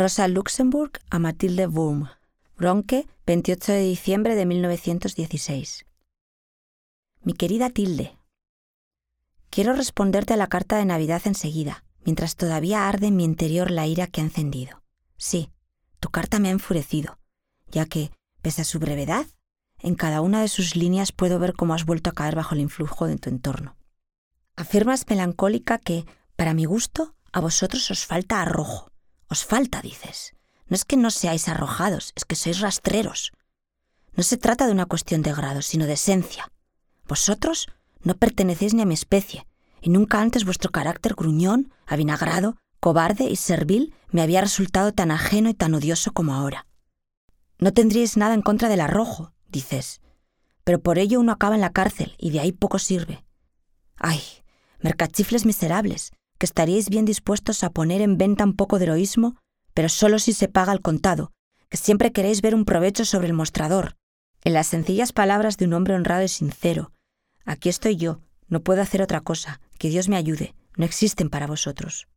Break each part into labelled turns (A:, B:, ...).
A: Rosa Luxemburg a Matilde Wurm. Bronque, 28 de diciembre de 1916. Mi querida Tilde, quiero responderte a la carta de Navidad enseguida, mientras todavía arde en mi interior la ira que ha encendido. Sí, tu carta me ha enfurecido, ya que, pese a su brevedad, en cada una de sus líneas puedo ver cómo has vuelto a caer bajo el influjo de tu entorno. Afirmas melancólica que, para mi gusto, a vosotros os falta arrojo. Os falta, dices. No es que no seáis arrojados, es que sois rastreros. No se trata de una cuestión de grado, sino de esencia. Vosotros no pertenecéis ni a mi especie, y nunca antes vuestro carácter gruñón, avinagrado, cobarde y servil me había resultado tan ajeno y tan odioso como ahora. No tendríais nada en contra del arrojo, dices, pero por ello uno acaba en la cárcel y de ahí poco sirve. Ay, mercachifles miserables, que estaríais bien dispuestos a poner en venta un poco de heroísmo, pero solo si se paga al contado, que siempre queréis ver un provecho sobre el mostrador. En las sencillas palabras de un hombre honrado y sincero, aquí estoy yo, no puedo hacer otra cosa, que Dios me ayude, no existen para vosotros.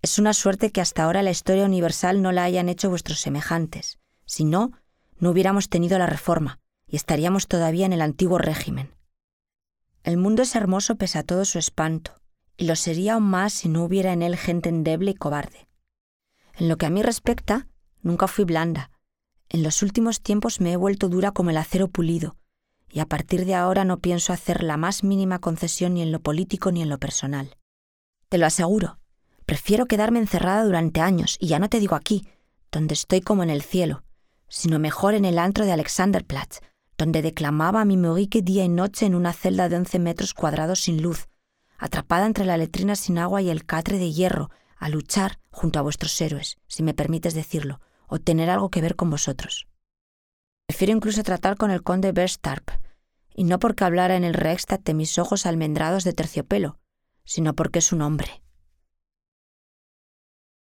A: Es una suerte que hasta ahora la historia universal no la hayan hecho vuestros semejantes. Si no, no hubiéramos tenido la reforma y estaríamos todavía en el antiguo régimen. El mundo es hermoso pese a todo su espanto, y lo sería aún más si no hubiera en él gente endeble y cobarde. En lo que a mí respecta, nunca fui blanda. En los últimos tiempos me he vuelto dura como el acero pulido, y a partir de ahora no pienso hacer la más mínima concesión ni en lo político ni en lo personal. Te lo aseguro, prefiero quedarme encerrada durante años, y ya no te digo aquí, donde estoy como en el cielo, sino mejor en el antro de Alexanderplatz, donde declamaba a mi Morique día y noche en una celda de once metros cuadrados sin luz, atrapada entre la letrina sin agua y el catre de hierro, a luchar junto a vuestros héroes, si me permites decirlo, o tener algo que ver con vosotros. Prefiero incluso tratar con el conde Berstarp, y no porque hablara en el Reichstag de mis ojos almendrados de terciopelo, sino porque es un hombre.